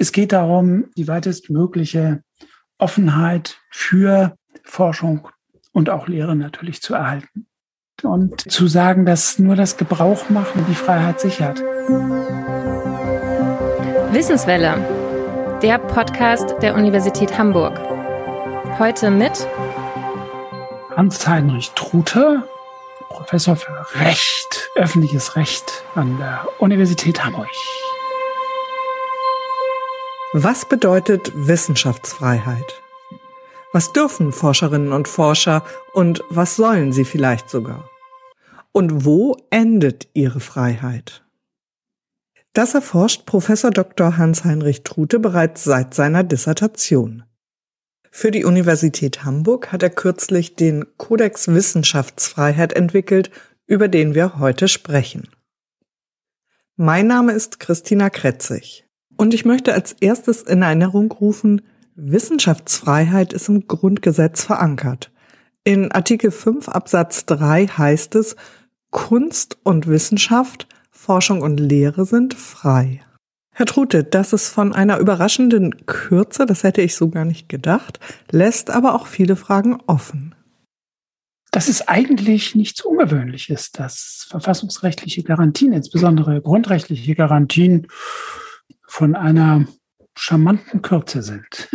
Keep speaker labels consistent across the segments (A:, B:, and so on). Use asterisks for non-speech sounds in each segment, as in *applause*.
A: Es geht darum, die weitestmögliche Offenheit für Forschung und auch Lehre natürlich zu erhalten. Und zu sagen, dass nur das Gebrauch machen die Freiheit sichert.
B: Wissenswelle, der Podcast der Universität Hamburg. Heute mit
A: Hans-Heinrich Trute, Professor für Recht, öffentliches Recht an der Universität Hamburg.
C: Was bedeutet Wissenschaftsfreiheit? Was dürfen Forscherinnen und Forscher und was sollen sie vielleicht sogar? Und wo endet ihre Freiheit? Das erforscht Professor Dr. Hans-Heinrich Trute bereits seit seiner Dissertation. Für die Universität Hamburg hat er kürzlich den Kodex Wissenschaftsfreiheit entwickelt, über den wir heute sprechen. Mein Name ist Christina Kretzig. Und ich möchte als erstes in Erinnerung rufen, Wissenschaftsfreiheit ist im Grundgesetz verankert. In Artikel 5 Absatz 3 heißt es, Kunst und Wissenschaft, Forschung und Lehre sind frei. Herr Trute, das ist von einer überraschenden Kürze, das hätte ich so gar nicht gedacht, lässt aber auch viele Fragen offen.
A: Das ist eigentlich nichts Ungewöhnliches, dass verfassungsrechtliche Garantien, insbesondere grundrechtliche Garantien, von einer charmanten Kürze sind.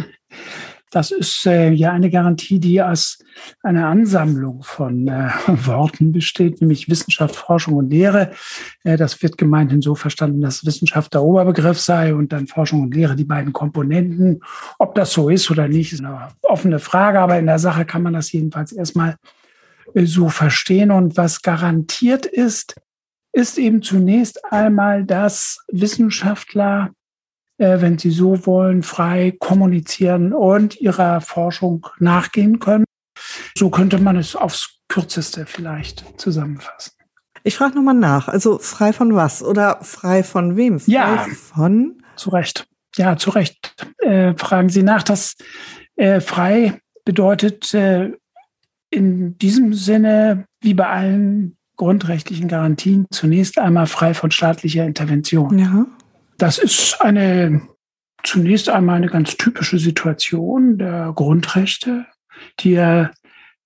A: Das ist äh, ja eine Garantie, die aus einer Ansammlung von äh, *laughs* Worten besteht, nämlich Wissenschaft, Forschung und Lehre. Äh, das wird gemeinhin so verstanden, dass Wissenschaft der Oberbegriff sei und dann Forschung und Lehre die beiden Komponenten. Ob das so ist oder nicht, ist eine offene Frage, aber in der Sache kann man das jedenfalls erstmal äh, so verstehen. Und was garantiert ist, ist eben zunächst einmal, dass Wissenschaftler äh, wenn Sie so wollen, frei kommunizieren und ihrer Forschung nachgehen können. So könnte man es aufs Kürzeste vielleicht zusammenfassen.
C: Ich frage nochmal nach. Also frei von was oder frei von wem? Frei
A: ja,
C: von?
A: Zu Recht. Ja, zu Recht. Äh, fragen Sie nach. Das äh, frei bedeutet äh, in diesem Sinne, wie bei allen grundrechtlichen Garantien, zunächst einmal frei von staatlicher Intervention. Ja. Das ist eine zunächst einmal eine ganz typische Situation der Grundrechte, die ja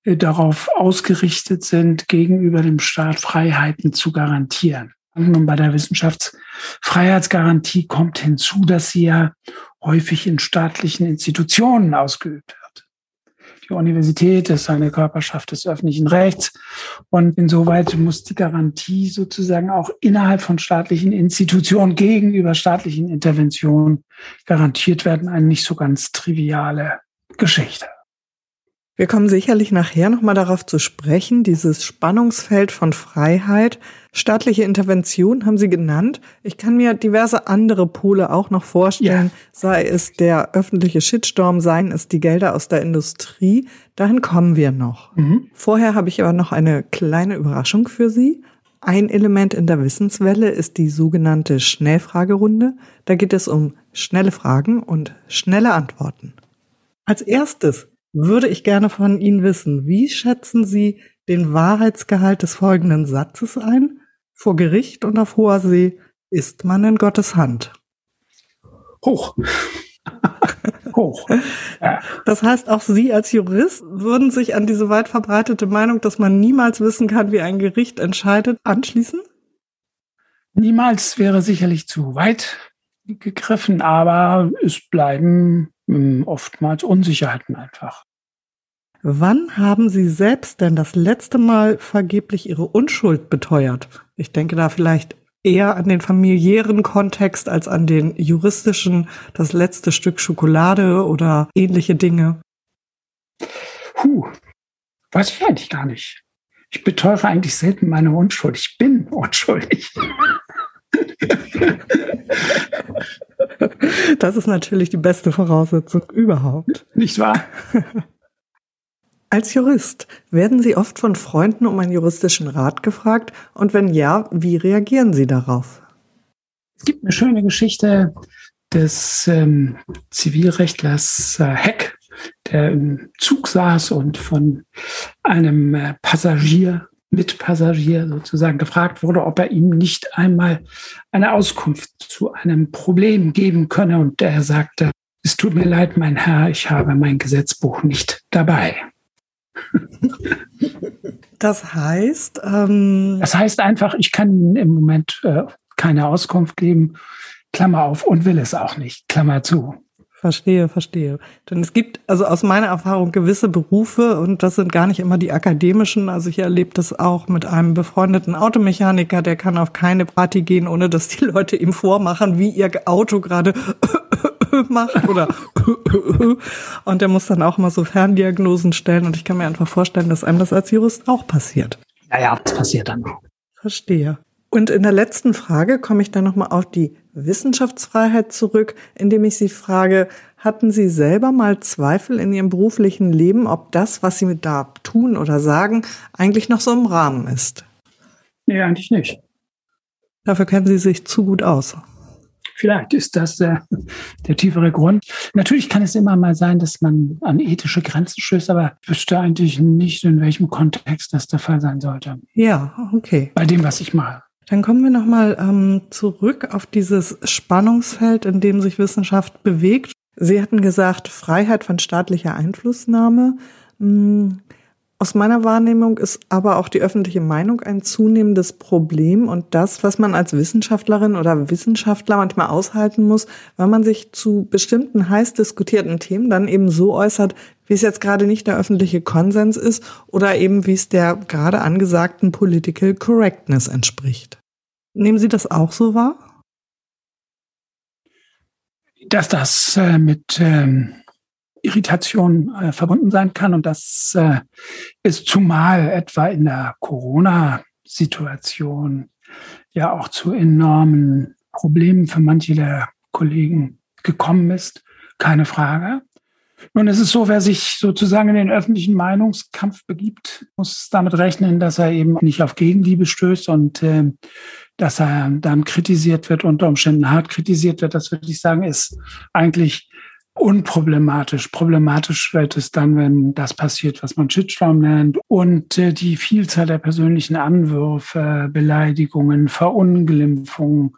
A: äh, darauf ausgerichtet sind, gegenüber dem Staat Freiheiten zu garantieren. Und bei der Wissenschaftsfreiheitsgarantie kommt hinzu, dass sie ja häufig in staatlichen Institutionen ausgeübt die Universität ist eine Körperschaft des öffentlichen Rechts. Und insoweit muss die Garantie sozusagen auch innerhalb von staatlichen Institutionen gegenüber staatlichen Interventionen garantiert werden. Eine nicht so ganz triviale Geschichte.
C: Wir kommen sicherlich nachher nochmal darauf zu sprechen, dieses Spannungsfeld von Freiheit. Staatliche Intervention haben Sie genannt. Ich kann mir diverse andere Pole auch noch vorstellen, ja. sei es der öffentliche Shitstorm, seien es die Gelder aus der Industrie. Dahin kommen wir noch. Mhm. Vorher habe ich aber noch eine kleine Überraschung für Sie. Ein Element in der Wissenswelle ist die sogenannte Schnellfragerunde. Da geht es um schnelle Fragen und schnelle Antworten. Als erstes würde ich gerne von Ihnen wissen, wie schätzen Sie den Wahrheitsgehalt des folgenden Satzes ein? Vor Gericht und auf hoher See ist man in Gottes Hand.
A: Hoch. *laughs* Hoch.
C: Ja. Das heißt, auch Sie als Jurist würden sich an diese weit verbreitete Meinung, dass man niemals wissen kann, wie ein Gericht entscheidet, anschließen?
A: Niemals wäre sicherlich zu weit gegriffen, aber es bleiben oftmals Unsicherheiten einfach.
C: Wann haben Sie selbst denn das letzte Mal vergeblich Ihre Unschuld beteuert? Ich denke da vielleicht eher an den familiären Kontext als an den juristischen, das letzte Stück Schokolade oder ähnliche Dinge.
A: Puh, weiß ich eigentlich gar nicht. Ich beteure eigentlich selten meine Unschuld. Ich bin *laughs* unschuldig. *laughs*
C: Das ist natürlich die beste Voraussetzung überhaupt.
A: Nicht wahr? *laughs*
C: Als Jurist werden Sie oft von Freunden um einen juristischen Rat gefragt und wenn ja, wie reagieren Sie darauf?
A: Es gibt eine schöne Geschichte des ähm, Zivilrechtlers äh, Heck, der im Zug saß und von einem äh, Passagier Mitpassagier sozusagen gefragt wurde, ob er ihm nicht einmal eine Auskunft zu einem Problem geben könne. Und er sagte, es tut mir leid, mein Herr, ich habe mein Gesetzbuch nicht dabei. *laughs*
C: Das heißt? Ähm
A: das heißt einfach, ich kann Ihnen im Moment äh, keine Auskunft geben, Klammer auf, und will es auch nicht, Klammer zu.
C: Verstehe, verstehe. Denn es gibt also aus meiner Erfahrung gewisse Berufe und das sind gar nicht immer die akademischen. Also ich erlebe das auch mit einem befreundeten Automechaniker, der kann auf keine Party gehen, ohne dass die Leute ihm vormachen, wie ihr Auto gerade *coughs* macht oder *coughs* und der muss dann auch mal so Ferndiagnosen stellen und ich kann mir einfach vorstellen, dass einem das als Jurist auch passiert.
A: Naja, das passiert dann.
C: Verstehe. Und in der letzten Frage komme ich dann nochmal auf die Wissenschaftsfreiheit zurück, indem ich Sie frage, hatten Sie selber mal Zweifel in Ihrem beruflichen Leben, ob das, was Sie da tun oder sagen, eigentlich noch so im Rahmen ist?
A: Nee, eigentlich nicht.
C: Dafür kennen Sie sich zu gut aus.
A: Vielleicht ist das der, der tiefere Grund. Natürlich kann es immer mal sein, dass man an ethische Grenzen stößt, aber ich wüsste eigentlich nicht, in welchem Kontext das der Fall sein sollte.
C: Ja, okay.
A: Bei dem, was ich mache.
C: Dann kommen wir nochmal ähm, zurück auf dieses Spannungsfeld, in dem sich Wissenschaft bewegt. Sie hatten gesagt, Freiheit von staatlicher Einflussnahme. Hm, aus meiner Wahrnehmung ist aber auch die öffentliche Meinung ein zunehmendes Problem und das, was man als Wissenschaftlerin oder Wissenschaftler manchmal aushalten muss, weil man sich zu bestimmten heiß diskutierten Themen dann eben so äußert, wie es jetzt gerade nicht der öffentliche Konsens ist oder eben wie es der gerade angesagten Political Correctness entspricht. Nehmen Sie das auch so wahr?
A: Dass das äh, mit ähm, Irritation äh, verbunden sein kann und das äh, ist zumal etwa in der Corona-Situation ja auch zu enormen Problemen für manche der Kollegen gekommen ist, keine Frage. Nun ist es so, wer sich sozusagen in den öffentlichen Meinungskampf begibt, muss damit rechnen, dass er eben nicht auf Gegenliebe stößt und äh, dass er dann kritisiert wird, unter Umständen hart kritisiert wird. Das würde ich sagen, ist eigentlich unproblematisch. Problematisch wird es dann, wenn das passiert, was man Shitstorm nennt und äh, die Vielzahl der persönlichen Anwürfe, Beleidigungen, Verunglimpfungen,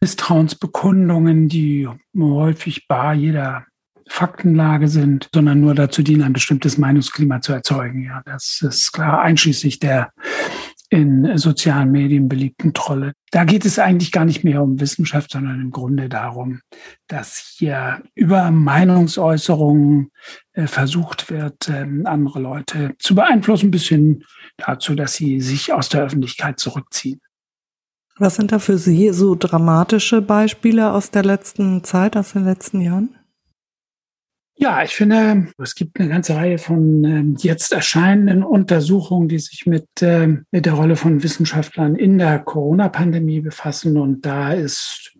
A: Misstrauensbekundungen, die häufig bar jeder Faktenlage sind, sondern nur dazu dienen, ein bestimmtes Meinungsklima zu erzeugen. Ja, das ist klar, einschließlich der in sozialen Medien beliebten Trolle. Da geht es eigentlich gar nicht mehr um Wissenschaft, sondern im Grunde darum, dass hier über Meinungsäußerungen äh, versucht wird, äh, andere Leute zu beeinflussen, bis hin dazu, dass sie sich aus der Öffentlichkeit zurückziehen.
C: Was sind da für Sie so dramatische Beispiele aus der letzten Zeit, aus den letzten Jahren?
A: Ja, ich finde, es gibt eine ganze Reihe von ähm, jetzt erscheinenden Untersuchungen, die sich mit, ähm, mit der Rolle von Wissenschaftlern in der Corona-Pandemie befassen. Und da ist,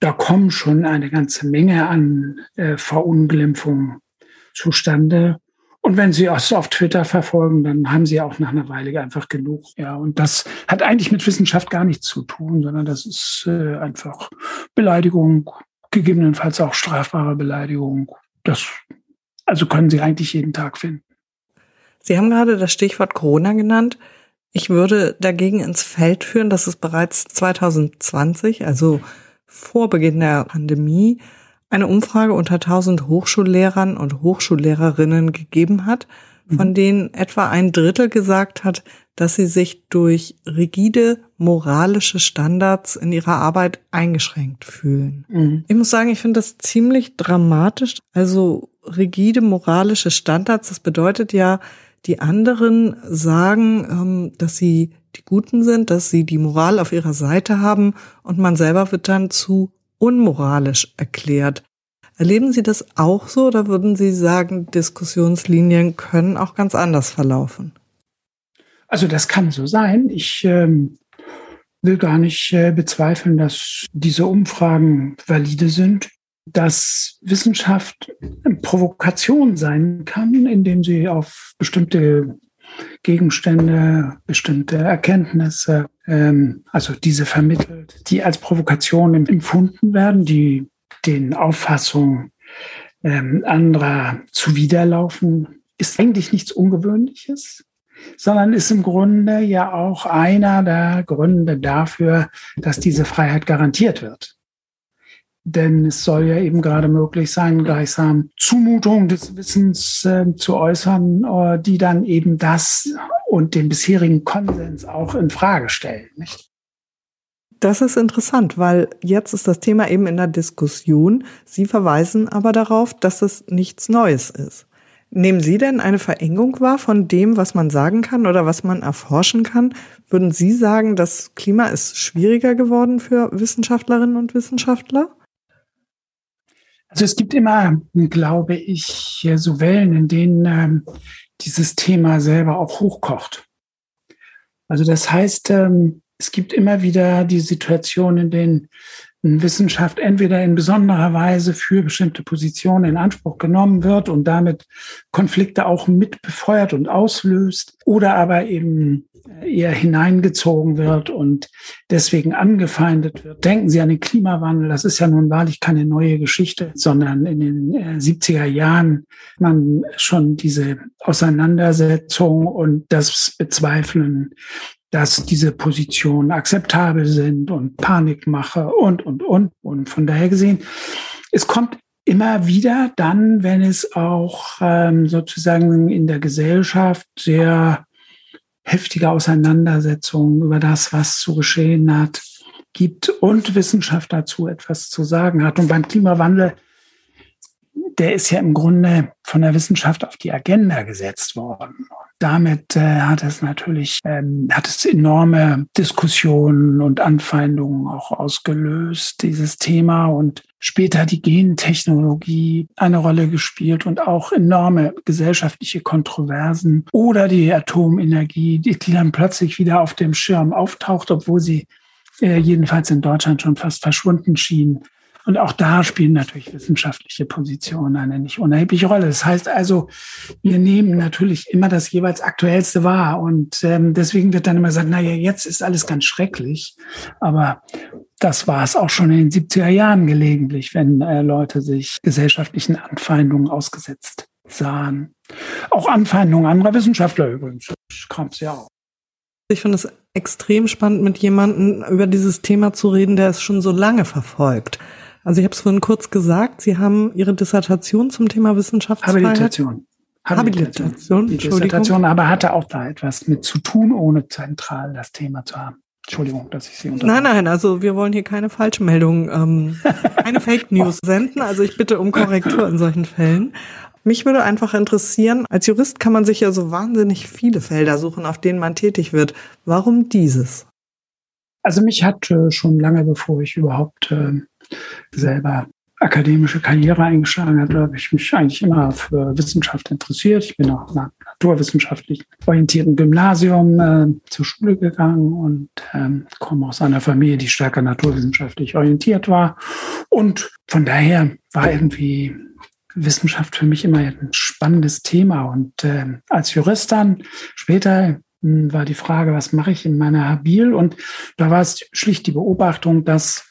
A: da kommen schon eine ganze Menge an äh, Verunglimpfungen zustande. Und wenn Sie es auf Twitter verfolgen, dann haben Sie auch nach einer Weile einfach genug. Ja, und das hat eigentlich mit Wissenschaft gar nichts zu tun, sondern das ist äh, einfach Beleidigung, gegebenenfalls auch strafbare Beleidigung das also können Sie eigentlich jeden Tag finden.
C: Sie haben gerade das Stichwort Corona genannt. Ich würde dagegen ins Feld führen, dass es bereits 2020, also vor Beginn der Pandemie, eine Umfrage unter 1000 Hochschullehrern und Hochschullehrerinnen gegeben hat, von mhm. denen etwa ein Drittel gesagt hat, dass sie sich durch rigide moralische Standards in ihrer Arbeit eingeschränkt fühlen. Mhm. Ich muss sagen, ich finde das ziemlich dramatisch. Also rigide moralische Standards, das bedeutet ja, die anderen sagen, ähm, dass sie die Guten sind, dass sie die Moral auf ihrer Seite haben und man selber wird dann zu unmoralisch erklärt. Erleben Sie das auch so oder würden Sie sagen, Diskussionslinien können auch ganz anders verlaufen?
A: Also das kann so sein. Ich ähm, will gar nicht äh, bezweifeln, dass diese Umfragen valide sind, dass Wissenschaft Provokation sein kann, indem sie auf bestimmte Gegenstände, bestimmte Erkenntnisse, ähm, also diese vermittelt, die als Provokation empfunden werden, die den Auffassungen ähm, anderer zuwiderlaufen, ist eigentlich nichts Ungewöhnliches. Sondern ist im Grunde ja auch einer der Gründe dafür, dass diese Freiheit garantiert wird. Denn es soll ja eben gerade möglich sein, gleichsam Zumutungen des Wissens äh, zu äußern, äh, die dann eben das und den bisherigen Konsens auch in Frage stellen. Nicht?
C: Das ist interessant, weil jetzt ist das Thema eben in der Diskussion. Sie verweisen aber darauf, dass es nichts Neues ist. Nehmen Sie denn eine Verengung wahr von dem, was man sagen kann oder was man erforschen kann? Würden Sie sagen, das Klima ist schwieriger geworden für Wissenschaftlerinnen und Wissenschaftler?
A: Also es gibt immer, glaube ich, so Wellen, in denen ähm, dieses Thema selber auch hochkocht. Also das heißt, ähm, es gibt immer wieder die Situation, in denen Wissenschaft entweder in besonderer Weise für bestimmte Positionen in Anspruch genommen wird und damit Konflikte auch mit befeuert und auslöst oder aber eben eher hineingezogen wird und deswegen angefeindet wird. Denken Sie an den Klimawandel. Das ist ja nun wahrlich keine neue Geschichte, sondern in den 70er äh, Jahren man schon diese Auseinandersetzung und das Bezweifeln dass diese Positionen akzeptabel sind und Panikmache und, und, und. Und von daher gesehen, es kommt immer wieder dann, wenn es auch ähm, sozusagen in der Gesellschaft sehr heftige Auseinandersetzungen über das, was zu geschehen hat, gibt und Wissenschaft dazu etwas zu sagen hat. Und beim Klimawandel, der ist ja im Grunde von der Wissenschaft auf die Agenda gesetzt worden damit äh, hat es natürlich, ähm, hat es enorme Diskussionen und Anfeindungen auch ausgelöst, dieses Thema. Und später die Gentechnologie eine Rolle gespielt und auch enorme gesellschaftliche Kontroversen oder die Atomenergie, die dann plötzlich wieder auf dem Schirm auftaucht, obwohl sie äh, jedenfalls in Deutschland schon fast verschwunden schien. Und auch da spielen natürlich wissenschaftliche Positionen eine nicht unerhebliche Rolle. Das heißt also, wir nehmen natürlich immer das jeweils Aktuellste wahr. Und ähm, deswegen wird dann immer gesagt, naja, jetzt ist alles ganz schrecklich. Aber das war es auch schon in den 70er Jahren gelegentlich, wenn äh, Leute sich gesellschaftlichen Anfeindungen ausgesetzt sahen. Auch Anfeindungen anderer Wissenschaftler übrigens. kam es ja auch.
C: Ich finde es extrem spannend, mit jemandem über dieses Thema zu reden, der es schon so lange verfolgt. Also ich habe es vorhin kurz gesagt, Sie haben Ihre Dissertation zum Thema Wissenschaftsfreiheit.
A: Habilitation. Habilitation. Habilitation. Die Dissertation aber hatte auch da etwas mit zu tun, ohne zentral das Thema zu haben. Entschuldigung, dass ich Sie
C: unterbreche. Nein, nein, also wir wollen hier keine Falschmeldungen, ähm, *laughs* keine Fake News senden. Also ich bitte um Korrektur in solchen Fällen. Mich würde einfach interessieren, als Jurist kann man sich ja so wahnsinnig viele Felder suchen, auf denen man tätig wird. Warum dieses?
A: Also mich hat äh, schon lange bevor ich überhaupt äh, selber akademische Karriere eingeschlagen habe, habe ich mich eigentlich immer für Wissenschaft interessiert. Ich bin auch nach naturwissenschaftlich orientierten Gymnasium äh, zur Schule gegangen und ähm, komme aus einer Familie, die stärker naturwissenschaftlich orientiert war. Und von daher war irgendwie Wissenschaft für mich immer ein spannendes Thema. Und äh, als Jurist dann später hm, war die Frage, was mache ich in meiner Habil? Und da war es schlicht die Beobachtung, dass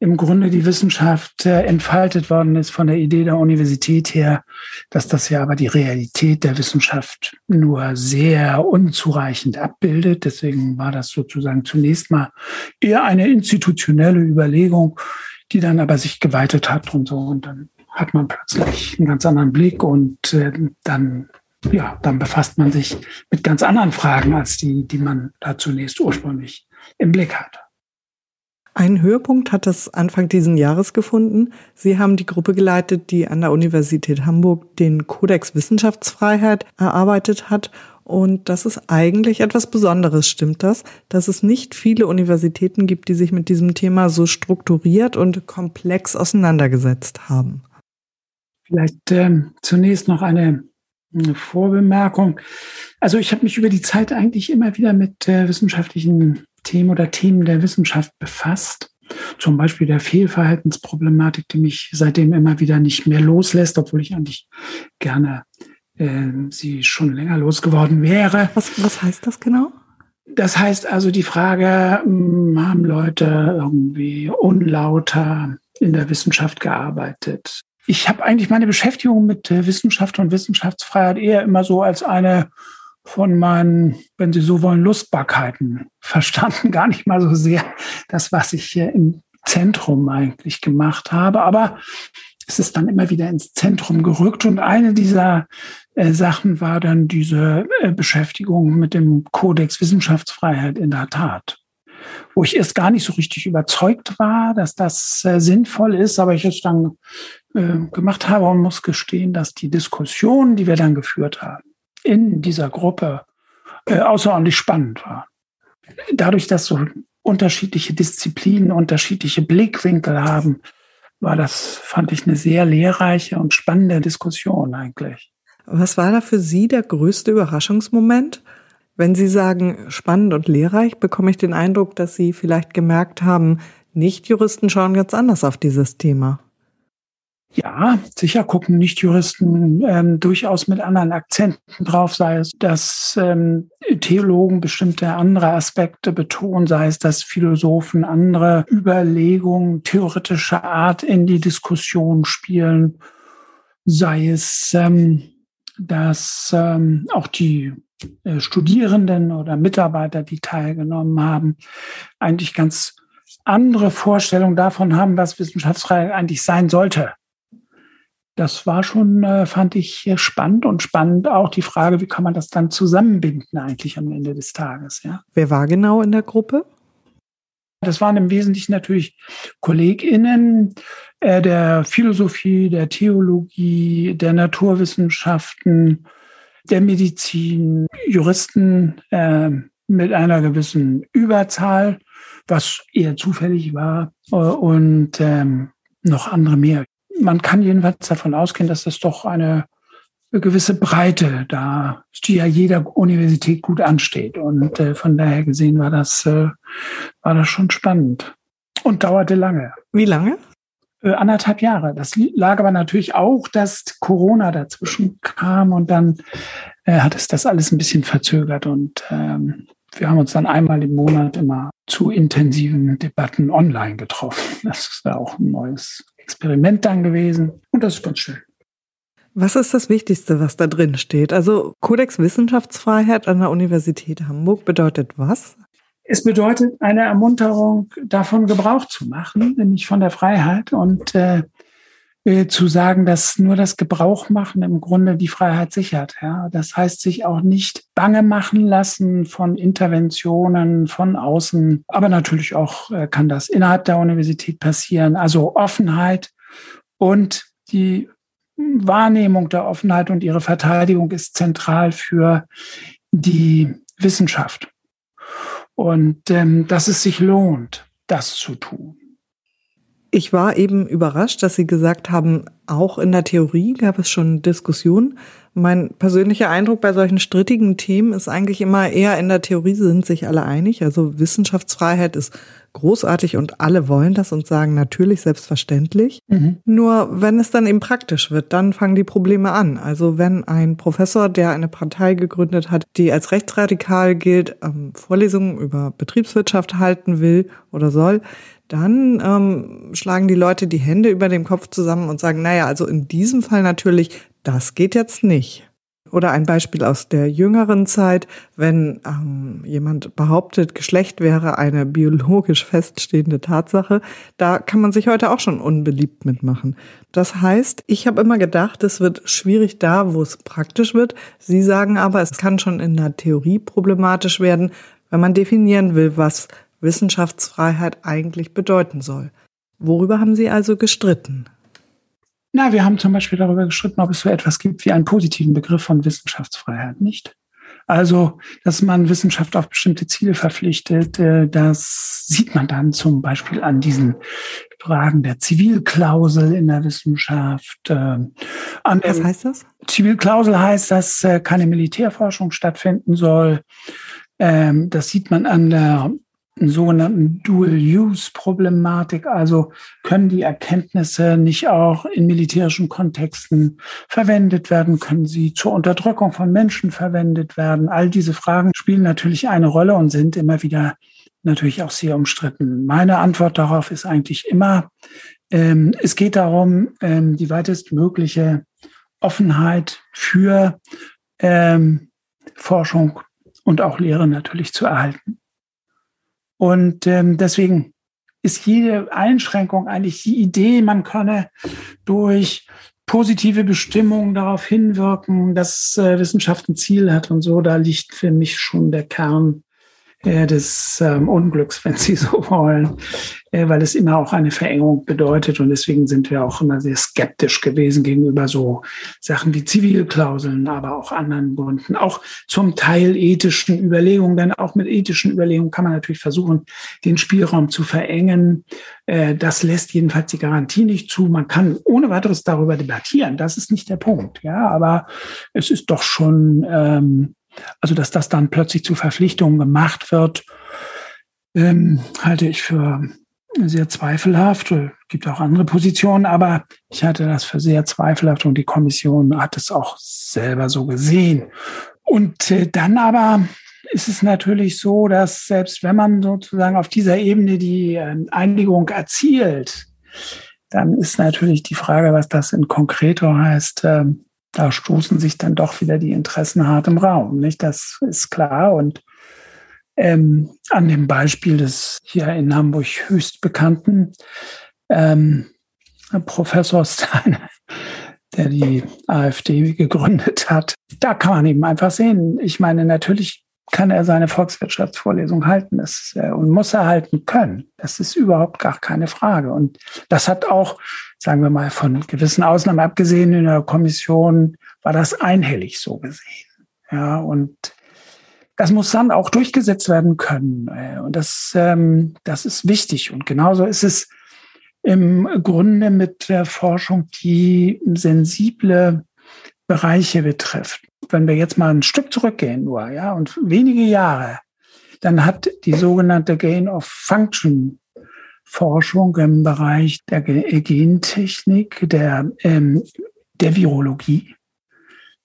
A: im Grunde die Wissenschaft äh, entfaltet worden ist von der Idee der Universität her, dass das ja aber die Realität der Wissenschaft nur sehr unzureichend abbildet. Deswegen war das sozusagen zunächst mal eher eine institutionelle Überlegung, die dann aber sich geweitet hat und so. Und dann hat man plötzlich einen ganz anderen Blick und äh, dann ja, dann befasst man sich mit ganz anderen Fragen als die, die man da zunächst ursprünglich im Blick hatte.
C: Ein Höhepunkt hat es Anfang diesen Jahres gefunden. Sie haben die Gruppe geleitet, die an der Universität Hamburg den Kodex Wissenschaftsfreiheit erarbeitet hat. Und das ist eigentlich etwas Besonderes, stimmt das? Dass es nicht viele Universitäten gibt, die sich mit diesem Thema so strukturiert und komplex auseinandergesetzt haben.
A: Vielleicht äh, zunächst noch eine, eine, Vorbemerkung. Also ich habe mich über die Zeit eigentlich immer wieder mit äh, wissenschaftlichen Themen oder Themen der Wissenschaft befasst. Zum Beispiel der Fehlverhaltensproblematik, die mich seitdem immer wieder nicht mehr loslässt, obwohl ich eigentlich gerne äh, sie schon länger losgeworden wäre.
C: Was, was heißt das genau?
A: Das heißt also die Frage, hm, haben Leute irgendwie unlauter in der Wissenschaft gearbeitet? Ich habe eigentlich meine Beschäftigung mit Wissenschaft und Wissenschaftsfreiheit eher immer so als eine von meinen, wenn Sie so wollen, Lustbarkeiten verstanden. *laughs* Gar nicht mal so sehr das, was ich hier im Zentrum eigentlich gemacht habe. Aber es ist dann immer wieder ins Zentrum gerückt. Und eine dieser äh, Sachen war dann diese äh, Beschäftigung mit dem Kodex Wissenschaftsfreiheit in der Tat. Wo ich erst gar nicht so richtig überzeugt war, dass das äh, sinnvoll ist, aber ich es dann äh, gemacht habe und muss gestehen, dass die Diskussion, die wir dann geführt haben, in dieser Gruppe äh, außerordentlich spannend war. Dadurch, dass so unterschiedliche Disziplinen, unterschiedliche Blickwinkel haben, war das, fand ich, eine sehr lehrreiche und spannende Diskussion eigentlich.
C: Was war da für Sie der größte Überraschungsmoment? Wenn Sie sagen spannend und lehrreich, bekomme ich den Eindruck, dass Sie vielleicht gemerkt haben, Nichtjuristen schauen ganz anders auf dieses Thema.
A: Ja, sicher gucken Nichtjuristen ähm, durchaus mit anderen Akzenten drauf, sei es, dass ähm, Theologen bestimmte andere Aspekte betonen, sei es, dass Philosophen andere Überlegungen theoretischer Art in die Diskussion spielen, sei es, ähm, dass ähm, auch die äh, Studierenden oder Mitarbeiter, die teilgenommen haben, eigentlich ganz andere Vorstellungen davon haben, was Wissenschaftsfreiheit eigentlich sein sollte das war schon, äh, fand ich spannend und spannend auch die Frage, wie kann man das dann zusammenbinden eigentlich am Ende des Tages. Ja.
C: Wer war genau in der Gruppe?
A: Das waren im Wesentlichen natürlich KollegInnen äh, der Philosophie, der Theologie, der Naturwissenschaften, der Medizin, Juristen äh, mit einer gewissen Überzahl, was eher zufällig war, äh, und ähm, noch andere mehr man kann jedenfalls davon ausgehen, dass das doch eine gewisse Breite da, die ja jeder Universität gut ansteht. Und äh, von daher gesehen war das, äh, war das schon spannend und dauerte lange.
C: Wie lange?
A: Äh, anderthalb Jahre. Das lag aber natürlich auch, dass Corona dazwischen kam und dann äh, hat es das alles ein bisschen verzögert und ähm, wir haben uns dann einmal im Monat immer zu intensiven Debatten online getroffen. Das ist ja auch ein neues Experiment dann gewesen. Und das ist ganz schön.
C: Was ist das Wichtigste, was da drin steht? Also Kodex Wissenschaftsfreiheit an der Universität Hamburg bedeutet was?
A: Es bedeutet eine Ermunterung, davon Gebrauch zu machen, nämlich von der Freiheit und äh, äh, zu sagen, dass nur das Gebrauchmachen im Grunde die Freiheit sichert. Ja? Das heißt, sich auch nicht bange machen lassen von Interventionen von außen. Aber natürlich auch äh, kann das innerhalb der Universität passieren. Also Offenheit und die Wahrnehmung der Offenheit und ihre Verteidigung ist zentral für die Wissenschaft. Und ähm, dass es sich lohnt, das zu tun.
C: Ich war eben überrascht, dass Sie gesagt haben, auch in der Theorie gab es schon Diskussionen. Mein persönlicher Eindruck bei solchen strittigen Themen ist eigentlich immer eher in der Theorie sind sich alle einig. Also Wissenschaftsfreiheit ist großartig und alle wollen das und sagen natürlich selbstverständlich. Mhm. Nur wenn es dann eben praktisch wird, dann fangen die Probleme an. Also wenn ein Professor, der eine Partei gegründet hat, die als rechtsradikal gilt, ähm, Vorlesungen über Betriebswirtschaft halten will oder soll, dann ähm, schlagen die Leute die Hände über dem Kopf zusammen und sagen, naja, also in diesem Fall natürlich, das geht jetzt nicht. Oder ein Beispiel aus der jüngeren Zeit, wenn ähm, jemand behauptet, Geschlecht wäre eine biologisch feststehende Tatsache, da kann man sich heute auch schon unbeliebt mitmachen. Das heißt, ich habe immer gedacht, es wird schwierig da, wo es praktisch wird. Sie sagen aber, es kann schon in der Theorie problematisch werden, wenn man definieren will, was Wissenschaftsfreiheit eigentlich bedeuten soll. Worüber haben Sie also gestritten?
A: Na, wir haben zum Beispiel darüber gestritten, ob es so etwas gibt wie einen positiven Begriff von Wissenschaftsfreiheit, nicht? Also, dass man Wissenschaft auf bestimmte Ziele verpflichtet, äh, das sieht man dann zum Beispiel an diesen Fragen der Zivilklausel in der Wissenschaft. Äh,
C: Was heißt das?
A: Zivilklausel heißt, dass äh, keine Militärforschung stattfinden soll. Ähm, das sieht man an der sogenannten Dual-Use-Problematik. Also können die Erkenntnisse nicht auch in militärischen Kontexten verwendet werden? Können sie zur Unterdrückung von Menschen verwendet werden? All diese Fragen spielen natürlich eine Rolle und sind immer wieder natürlich auch sehr umstritten. Meine Antwort darauf ist eigentlich immer, ähm, es geht darum, ähm, die weitestmögliche Offenheit für ähm, Forschung und auch Lehre natürlich zu erhalten. Und ähm, deswegen ist jede Einschränkung eigentlich die Idee, man könne durch positive Bestimmungen darauf hinwirken, dass äh, Wissenschaft ein Ziel hat und so, da liegt für mich schon der Kern äh, des ähm, Unglücks, wenn Sie *laughs* so wollen, äh, weil es immer auch eine Verengung bedeutet. Und deswegen sind wir auch immer sehr skeptisch gewesen gegenüber so Sachen wie Zivilklauseln, aber auch anderen Gründen, auch zum Teil ethischen Überlegungen. Denn auch mit ethischen Überlegungen kann man natürlich versuchen, den Spielraum zu verengen. Äh, das lässt jedenfalls die Garantie nicht zu. Man kann ohne weiteres darüber debattieren. Das ist nicht der Punkt. Ja, aber es ist doch schon, ähm, also, dass das dann plötzlich zu Verpflichtungen gemacht wird, ähm, halte ich für sehr zweifelhaft. Es gibt auch andere Positionen, aber ich hatte das für sehr zweifelhaft und die Kommission hat es auch selber so gesehen. Und äh, dann aber ist es natürlich so, dass selbst wenn man sozusagen auf dieser Ebene die äh, Einigung erzielt, dann ist natürlich die Frage, was das in konkreto heißt, äh, da stoßen sich dann doch wieder die Interessen hart im Raum. Nicht? Das ist klar. Und ähm, an dem Beispiel des hier in Hamburg höchst bekannten ähm, Professors der die AfD gegründet hat, da kann man eben einfach sehen. Ich meine, natürlich kann er seine Volkswirtschaftsvorlesung halten das, äh, und muss er halten können. Das ist überhaupt gar keine Frage. Und das hat auch, sagen wir mal, von gewissen Ausnahmen abgesehen, in der Kommission war das einhellig so gesehen. Ja, und das muss dann auch durchgesetzt werden können. Äh, und das, ähm, das ist wichtig. Und genauso ist es im Grunde mit der Forschung, die sensible Bereiche betrifft wenn wir jetzt mal ein Stück zurückgehen nur, ja, und wenige Jahre, dann hat die sogenannte Gain of Function Forschung im Bereich der Gentechnik, der, ähm, der Virologie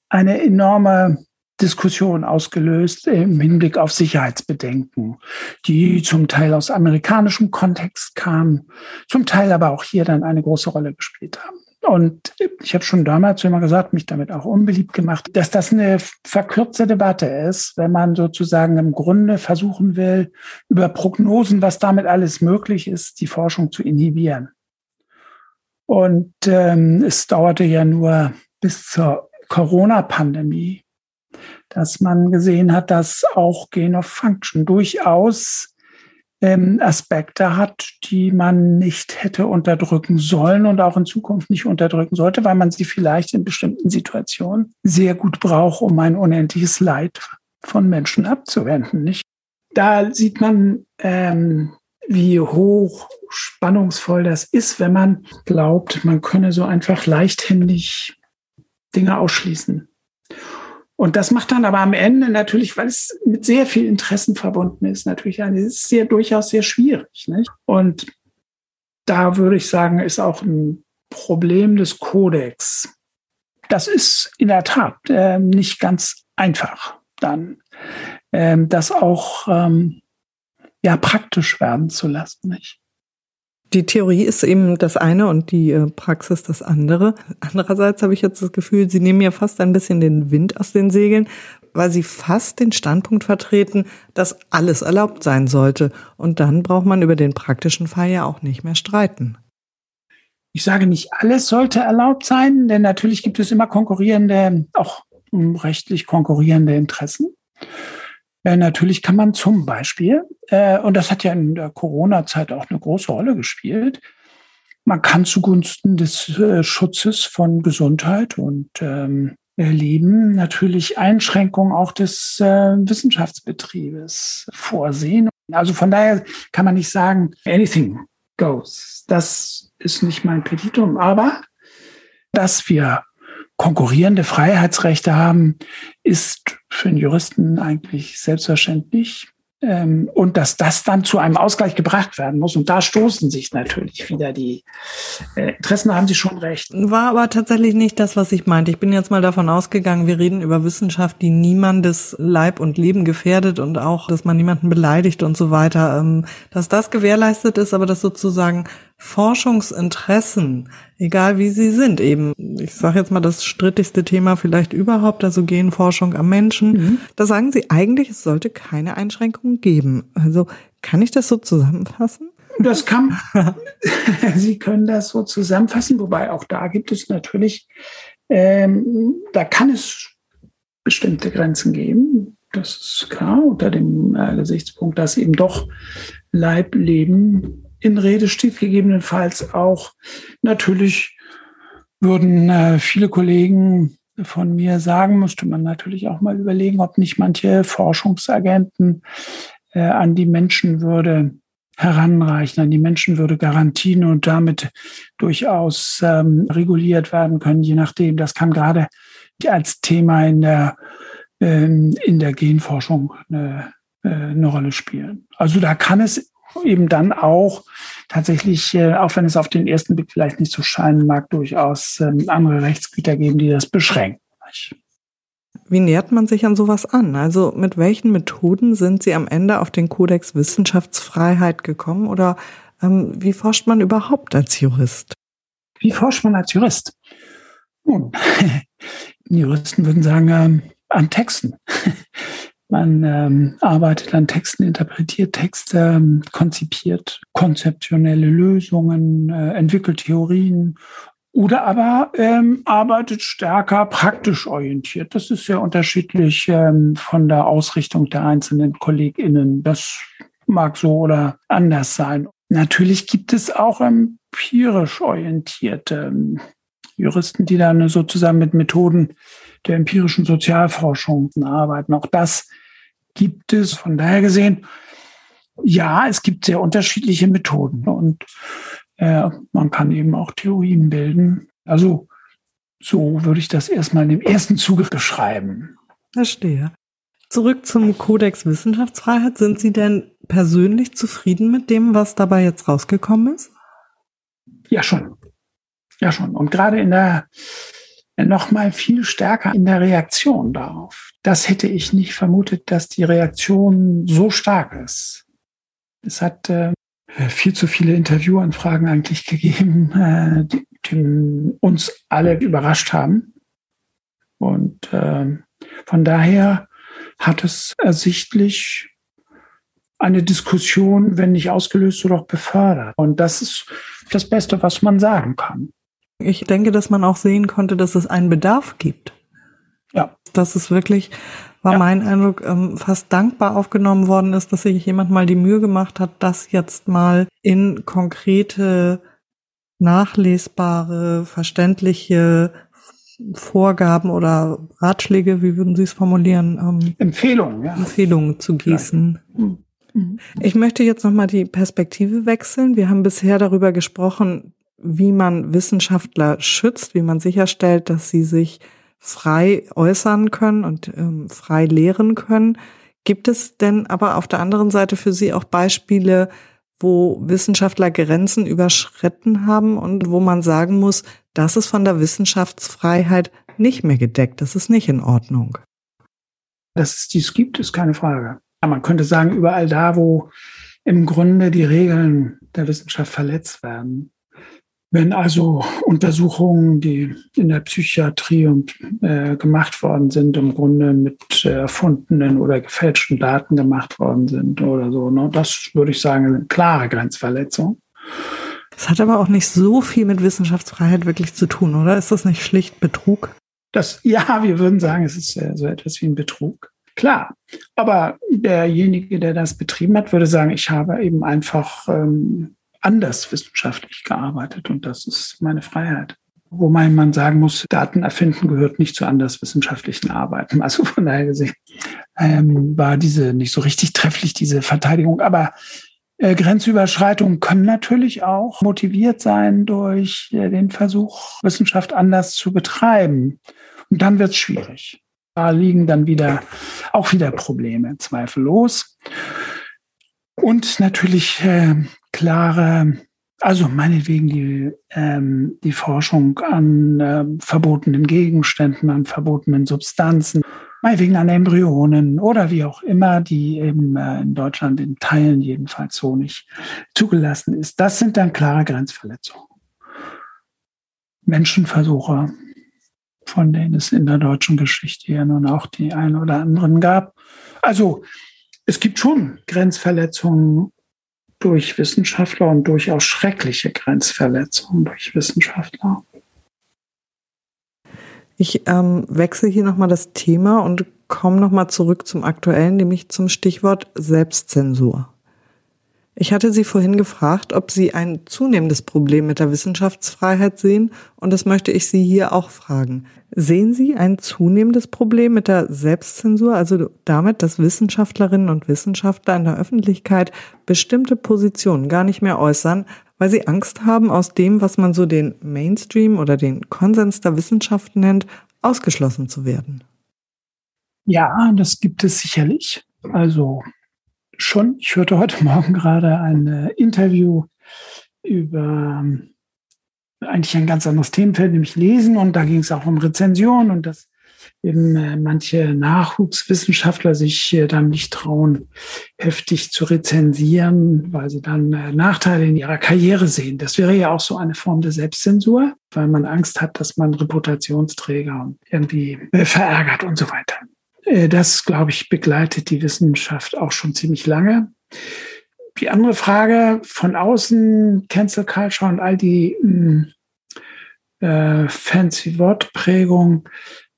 A: eine enorme Diskussion ausgelöst im Hinblick auf Sicherheitsbedenken, die zum Teil aus amerikanischem Kontext kamen, zum Teil aber auch hier dann eine große Rolle gespielt haben. Und ich habe schon damals immer gesagt, mich damit auch unbeliebt gemacht, dass das eine verkürzte Debatte ist, wenn man sozusagen im Grunde versuchen will, über Prognosen, was damit alles möglich ist, die Forschung zu inhibieren. Und ähm, es dauerte ja nur bis zur Corona-Pandemie, dass man gesehen hat, dass auch Gain of Function durchaus ähm, Aspekte hat, die man nicht hätte unterdrücken sollen und auch in Zukunft nicht unterdrücken sollte, weil man sie vielleicht in bestimmten Situationen sehr gut braucht, um ein unendliches Leid von Menschen abzuwenden. Nicht? Da sieht man, ähm, wie hoch spannungsvoll das ist, wenn man glaubt, man könne so einfach leichthändig Dinge ausschließen. Und das macht dann aber am Ende natürlich, weil es mit sehr viel Interessen verbunden ist, natürlich eine, ist sehr, durchaus sehr schwierig. Nicht? Und da würde ich sagen, ist auch ein Problem des Kodex. Das ist in der Tat äh, nicht ganz einfach, dann ähm, das auch ähm, ja praktisch werden zu lassen. Nicht?
C: Die Theorie ist eben das eine und die äh, Praxis das andere. Andererseits habe ich jetzt das Gefühl, Sie nehmen ja fast ein bisschen den Wind aus den Segeln, weil Sie fast den Standpunkt vertreten, dass alles erlaubt sein sollte. Und dann braucht man über den praktischen Fall ja auch nicht mehr streiten.
A: Ich sage nicht, alles sollte erlaubt sein, denn natürlich gibt es immer konkurrierende, auch rechtlich konkurrierende Interessen. Äh, natürlich kann man zum Beispiel, äh, und das hat ja in der Corona-Zeit auch eine große Rolle gespielt, man kann zugunsten des äh, Schutzes von Gesundheit und ähm, Leben natürlich Einschränkungen auch des äh, Wissenschaftsbetriebes vorsehen. Also von daher kann man nicht sagen, anything goes. Das ist nicht mein Petitum, aber dass wir konkurrierende Freiheitsrechte haben, ist für einen Juristen eigentlich selbstverständlich. Ähm, und dass das dann zu einem Ausgleich gebracht werden muss. Und da stoßen sich natürlich wieder die äh, Interessen, da haben Sie schon recht.
C: War aber tatsächlich nicht das, was ich meinte. Ich bin jetzt mal davon ausgegangen, wir reden über Wissenschaft, die niemandes Leib und Leben gefährdet und auch, dass man niemanden beleidigt und so weiter. Ähm, dass das gewährleistet ist, aber dass sozusagen Forschungsinteressen, egal wie sie sind, eben, ich sage jetzt mal das strittigste Thema vielleicht überhaupt, also Genforschung am Menschen, mhm. da sagen Sie eigentlich, es sollte keine Einschränkungen geben. Also kann ich das so zusammenfassen?
A: Das kann, *laughs* Sie können das so zusammenfassen, wobei auch da gibt es natürlich, ähm, da kann es bestimmte Grenzen geben. Das ist klar, unter dem äh, Gesichtspunkt, dass eben doch Leib, Leben in Rede steht, gegebenenfalls auch natürlich würden äh, viele Kollegen von mir sagen, müsste man natürlich auch mal überlegen, ob nicht manche Forschungsagenten äh, an die Menschenwürde heranreichen, an die Menschenwürde Garantien und damit durchaus ähm, reguliert werden können, je nachdem. Das kann gerade als Thema in der, ähm, in der Genforschung eine, äh, eine Rolle spielen. Also da kann es eben dann auch tatsächlich, äh, auch wenn es auf den ersten Blick vielleicht nicht so scheinen mag, durchaus ähm, andere Rechtsgüter geben, die das beschränken.
C: Wie nähert man sich an sowas an? Also mit welchen Methoden sind Sie am Ende auf den Kodex Wissenschaftsfreiheit gekommen oder ähm, wie forscht man überhaupt als Jurist?
A: Wie forscht man als Jurist? Nun, *laughs* Juristen würden sagen, ähm, an Texten. *laughs* Man ähm, arbeitet an Texten, interpretiert Texte, ähm, konzipiert konzeptionelle Lösungen, äh, entwickelt Theorien oder aber ähm, arbeitet stärker praktisch orientiert. Das ist sehr unterschiedlich ähm, von der Ausrichtung der einzelnen KollegInnen. Das mag so oder anders sein. Natürlich gibt es auch empirisch orientierte ähm, Juristen, die dann sozusagen mit Methoden der empirischen Sozialforschung arbeiten. Auch das gibt es. Von daher gesehen, ja, es gibt sehr unterschiedliche Methoden und äh, man kann eben auch Theorien bilden. Also so würde ich das erstmal im ersten Zuge beschreiben.
C: Verstehe. Zurück zum Kodex Wissenschaftsfreiheit. Sind Sie denn persönlich zufrieden mit dem, was dabei jetzt rausgekommen ist?
A: Ja, schon. Ja, schon. Und gerade in der noch mal viel stärker in der Reaktion darauf. Das hätte ich nicht vermutet, dass die Reaktion so stark ist. Es hat äh, viel zu viele Interviewanfragen eigentlich gegeben, äh, die, die uns alle überrascht haben. Und äh, von daher hat es ersichtlich eine Diskussion, wenn nicht ausgelöst, so doch befördert. Und das ist das Beste, was man sagen kann.
C: Ich denke, dass man auch sehen konnte, dass es einen Bedarf gibt. Ja. Dass es wirklich, war ja. mein Eindruck, ähm, fast dankbar aufgenommen worden ist, dass sich jemand mal die Mühe gemacht hat, das jetzt mal in konkrete, nachlesbare, verständliche Vorgaben oder Ratschläge, wie würden Sie es formulieren?
A: Ähm, Empfehlungen, ja.
C: Empfehlungen zu gießen. Mhm. Mhm. Ich möchte jetzt nochmal die Perspektive wechseln. Wir haben bisher darüber gesprochen, wie man Wissenschaftler schützt, wie man sicherstellt, dass sie sich frei äußern können und ähm, frei lehren können. Gibt es denn aber auf der anderen Seite für Sie auch Beispiele, wo Wissenschaftler Grenzen überschritten haben und wo man sagen muss, das ist von der Wissenschaftsfreiheit nicht mehr gedeckt, das ist nicht in Ordnung?
A: Dass es dies gibt, ist keine Frage. Man könnte sagen, überall da, wo im Grunde die Regeln der Wissenschaft verletzt werden, wenn also Untersuchungen, die in der Psychiatrie äh, gemacht worden sind, im Grunde mit äh, erfundenen oder gefälschten Daten gemacht worden sind oder so, ne, das würde ich sagen, eine klare Grenzverletzung.
C: Das hat aber auch nicht so viel mit Wissenschaftsfreiheit wirklich zu tun, oder? Ist das nicht schlicht Betrug?
A: Das, ja, wir würden sagen, es ist äh, so etwas wie ein Betrug. Klar, aber derjenige, der das betrieben hat, würde sagen, ich habe eben einfach ähm, anders wissenschaftlich gearbeitet und das ist meine Freiheit. Wobei man sagen muss, Daten erfinden gehört nicht zu anders wissenschaftlichen Arbeiten. Also von daher gesehen ähm, war diese nicht so richtig trefflich, diese Verteidigung. Aber äh, Grenzüberschreitungen können natürlich auch motiviert sein durch äh, den Versuch, Wissenschaft anders zu betreiben. Und dann wird es schwierig. Da liegen dann wieder auch wieder Probleme, zweifellos. Und natürlich äh, klare, also meinetwegen die, ähm, die Forschung an äh, verbotenen Gegenständen, an verbotenen Substanzen. meinetwegen an Embryonen oder wie auch immer, die eben äh, in Deutschland in Teilen jedenfalls so nicht zugelassen ist. Das sind dann klare Grenzverletzungen. Menschenversuche, von denen es in der deutschen Geschichte ja nun auch die ein oder anderen gab. Also es gibt schon Grenzverletzungen durch Wissenschaftler und durchaus schreckliche Grenzverletzungen durch Wissenschaftler.
C: Ich ähm, wechsle hier nochmal das Thema und komme nochmal zurück zum Aktuellen, nämlich zum Stichwort Selbstzensur. Ich hatte Sie vorhin gefragt, ob Sie ein zunehmendes Problem mit der Wissenschaftsfreiheit sehen, und das möchte ich Sie hier auch fragen. Sehen Sie ein zunehmendes Problem mit der Selbstzensur, also damit, dass Wissenschaftlerinnen und Wissenschaftler in der Öffentlichkeit bestimmte Positionen gar nicht mehr äußern, weil sie Angst haben, aus dem, was man so den Mainstream oder den Konsens der Wissenschaft nennt, ausgeschlossen zu werden?
A: Ja, das gibt es sicherlich. Also schon. Ich hörte heute *laughs* Morgen gerade ein äh, Interview über ähm, eigentlich ein ganz anderes Themenfeld, nämlich Lesen. Und da ging es auch um Rezension und dass eben äh, manche Nachwuchswissenschaftler sich äh, dann nicht trauen, heftig zu rezensieren, weil sie dann äh, Nachteile in ihrer Karriere sehen. Das wäre ja auch so eine Form der Selbstzensur, weil man Angst hat, dass man Reputationsträger irgendwie äh, verärgert und so weiter. Äh, das, glaube ich, begleitet die Wissenschaft auch schon ziemlich lange. Die andere Frage von außen, Cancel Culture und all die hm, äh, fancy Wortprägung.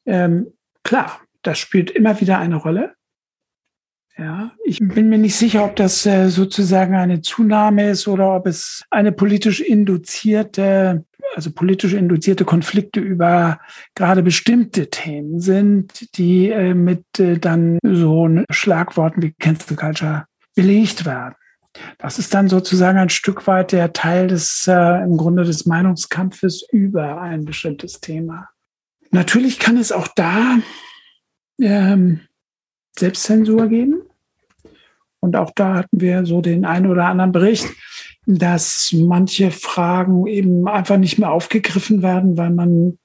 A: Ähm, klar, das spielt immer wieder eine Rolle. Ja, ich bin mir nicht sicher, ob das äh, sozusagen eine Zunahme ist oder ob es eine politisch induzierte also politisch induzierte Konflikte über gerade bestimmte Themen sind, die äh, mit äh, dann so Schlagworten wie Cancel Culture belegt werden. Das ist dann sozusagen ein Stück weit der Teil des, äh, im Grunde des Meinungskampfes über ein bestimmtes Thema. Natürlich kann es auch da ähm, Selbstzensur geben. Und auch da hatten wir so den einen oder anderen Bericht, dass manche Fragen eben einfach nicht mehr aufgegriffen werden, weil man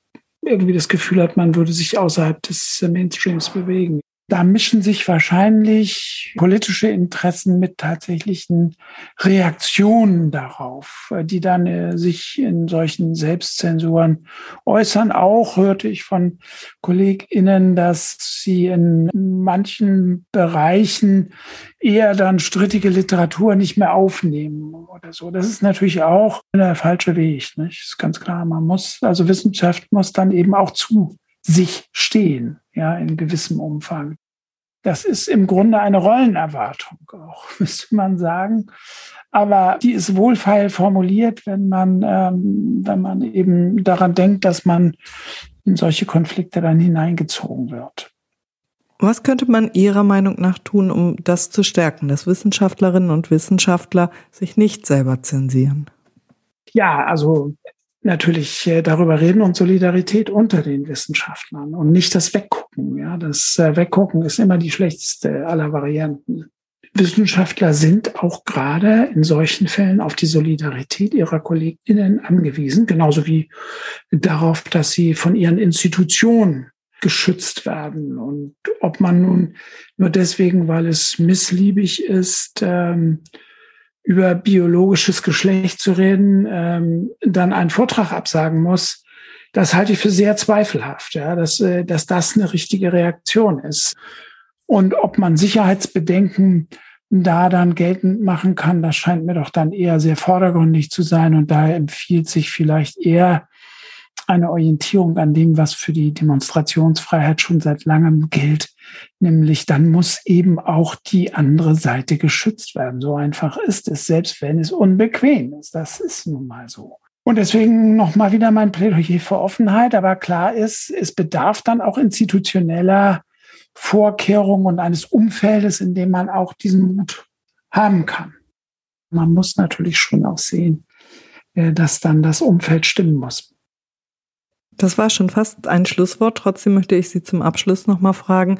A: irgendwie das Gefühl hat, man würde sich außerhalb des Mainstreams bewegen. Da mischen sich wahrscheinlich politische Interessen mit tatsächlichen Reaktionen darauf, die dann äh, sich in solchen Selbstzensuren äußern. Auch hörte ich von KollegInnen, dass sie in manchen Bereichen eher dann strittige Literatur nicht mehr aufnehmen oder so. Das ist natürlich auch der falsche Weg. Nicht? Ist ganz klar. Man muss, also Wissenschaft muss dann eben auch zu sich stehen, ja, in gewissem Umfang. Das ist im Grunde eine Rollenerwartung auch, *laughs* müsste man sagen. Aber die ist wohlfeil formuliert, wenn man, ähm, wenn man eben daran denkt, dass man in solche Konflikte dann hineingezogen wird.
C: Was könnte man Ihrer Meinung nach tun, um das zu stärken, dass Wissenschaftlerinnen und Wissenschaftler sich nicht selber zensieren?
A: Ja, also natürlich äh, darüber reden und Solidarität unter den Wissenschaftlern und nicht das Weggucken. Ja, das äh, Weggucken ist immer die schlechteste aller Varianten. Wissenschaftler sind auch gerade in solchen Fällen auf die Solidarität ihrer KollegInnen angewiesen, genauso wie darauf, dass sie von ihren Institutionen geschützt werden. Und ob man nun nur deswegen, weil es missliebig ist, ähm, über biologisches Geschlecht zu reden, ähm, dann einen Vortrag absagen muss, das halte ich für sehr zweifelhaft, ja, dass, äh, dass das eine richtige Reaktion ist. Und ob man Sicherheitsbedenken da dann geltend machen kann, das scheint mir doch dann eher sehr vordergründig zu sein. Und daher empfiehlt sich vielleicht eher eine Orientierung an dem, was für die Demonstrationsfreiheit schon seit langem gilt, nämlich dann muss eben auch die andere Seite geschützt werden. So einfach ist es, selbst wenn es unbequem ist. Das ist nun mal so. Und deswegen nochmal wieder mein Plädoyer für Offenheit. Aber klar ist, es bedarf dann auch institutioneller Vorkehrungen und eines Umfeldes, in dem man auch diesen Mut haben kann. Man muss natürlich schon auch sehen, äh, dass dann das Umfeld stimmen muss.
C: Das war schon fast ein Schlusswort. Trotzdem möchte ich Sie zum Abschluss nochmal fragen,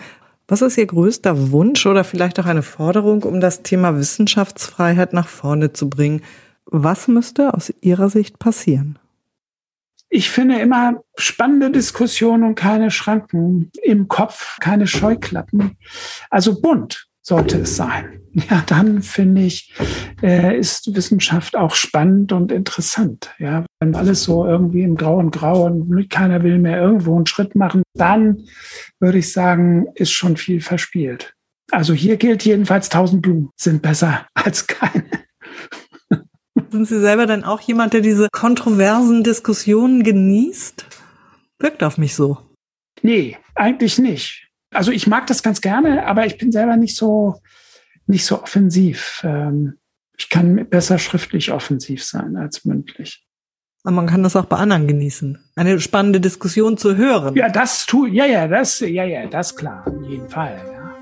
C: was ist Ihr größter Wunsch oder vielleicht auch eine Forderung, um das Thema Wissenschaftsfreiheit nach vorne zu bringen? Was müsste aus Ihrer Sicht passieren?
A: Ich finde immer spannende Diskussionen und keine Schranken im Kopf, keine Scheuklappen. Also bunt sollte es sein. Ja, dann finde ich, äh, ist Wissenschaft auch spannend und interessant. Ja, wenn alles so irgendwie im Grau und Grau und keiner will mehr irgendwo einen Schritt machen, dann würde ich sagen, ist schon viel verspielt. Also hier gilt jedenfalls, tausend Blumen sind besser *laughs* als keine.
C: Sind Sie selber dann auch jemand, der diese kontroversen Diskussionen genießt? Wirkt auf mich so.
A: Nee, eigentlich nicht. Also ich mag das ganz gerne, aber ich bin selber nicht so, nicht so offensiv. Ähm, ich kann besser schriftlich offensiv sein als mündlich.
C: Aber man kann das auch bei anderen genießen. Eine spannende Diskussion zu hören.
A: Ja, das tut, ja, ja, das, ja, ja, das klar, auf jeden Fall. Ja.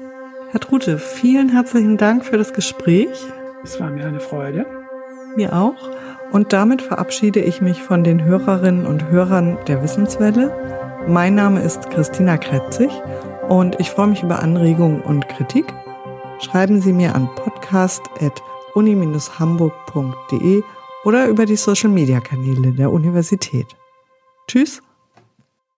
C: Herr Trute, vielen herzlichen Dank für das Gespräch.
A: Es war mir eine Freude.
C: Mir auch. Und damit verabschiede ich mich von den Hörerinnen und Hörern der Wissenswelle. Mein Name ist Christina Kretzig und ich freue mich über Anregungen und Kritik. Schreiben Sie mir an podcast.uni-hamburg.de oder über die Social-Media-Kanäle der Universität. Tschüss